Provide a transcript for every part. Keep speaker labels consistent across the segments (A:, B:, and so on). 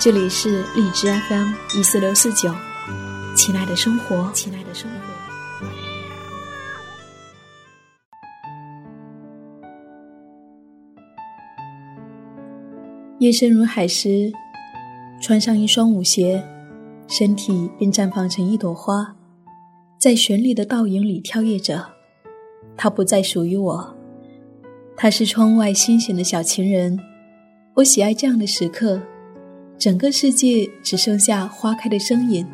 A: 这里是荔枝 FM 一四六四九，亲爱的生活，亲爱的生活。夜深如海时，穿上一双舞鞋，身体便绽放成一朵花，在绚丽的倒影里跳跃着。它不再属于我，它是窗外星星的小情人。我喜爱这样的时刻。整个世界只剩下花开的声音。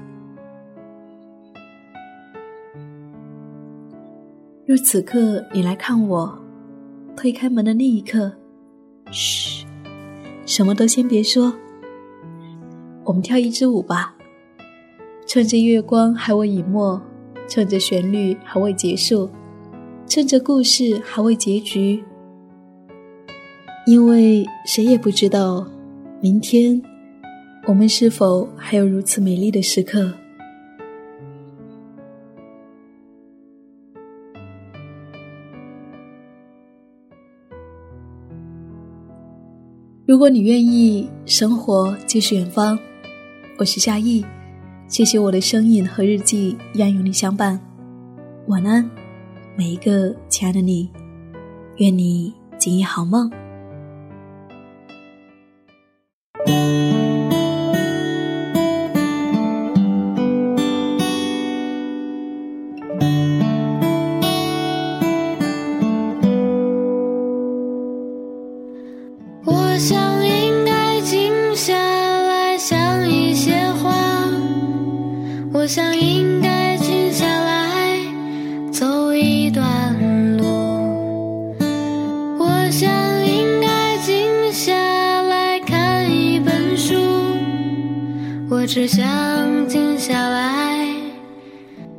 A: 若此刻你来看我，推开门的那一刻，嘘，什么都先别说。我们跳一支舞吧，趁着月光还未隐没，趁着旋律还未结束，趁着故事还未结局，因为谁也不知道明天。我们是否还有如此美丽的时刻？如果你愿意，生活就是远方。我是夏意，谢谢我的声音和日记一样有你相伴。晚安，每一个亲爱的你，愿你今夜好梦。
B: 我想应该静下来走一段路我想应该静下来看一本书我只想静下来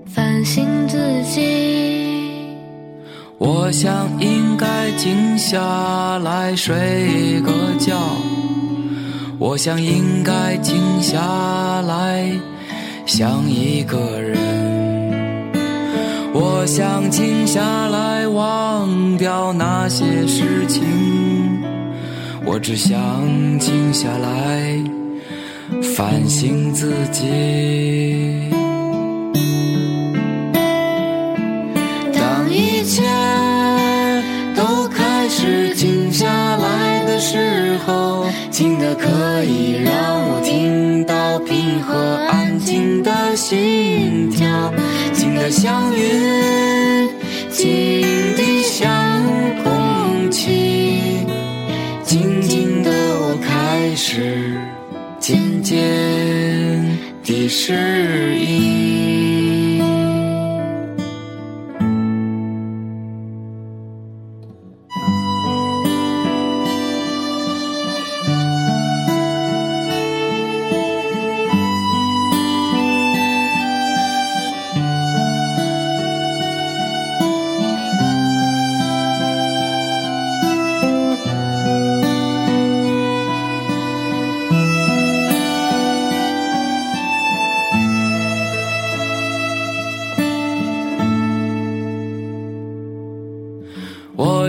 B: 反省自己
C: 我想应该静下来睡个觉。我想应该静下来想一个人。我想静下来忘掉那些事情。我只想静下来。反省自己。当一切都开始静下来的时候，静的可以静的心跳，静的像云，静的像空气，静静的我开始。渐渐的适应。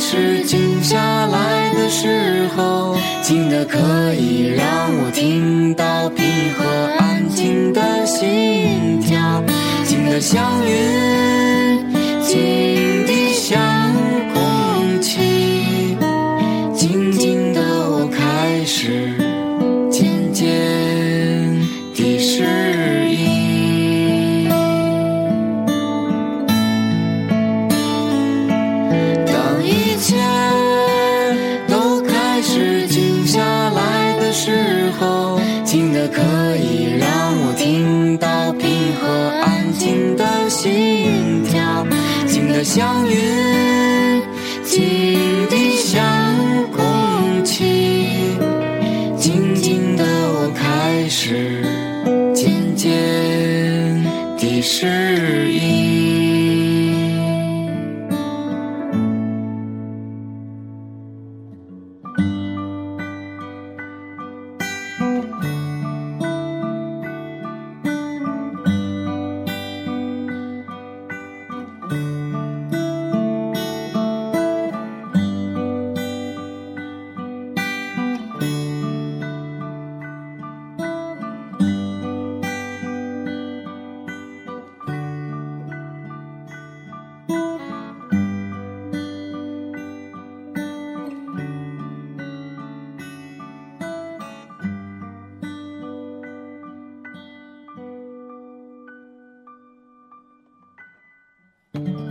C: 是静下来的时候，静的可以让我听到平和安静的心跳，静的像云，像云，静地像空气。静静的我开始渐渐地适应应。
B: 嗯。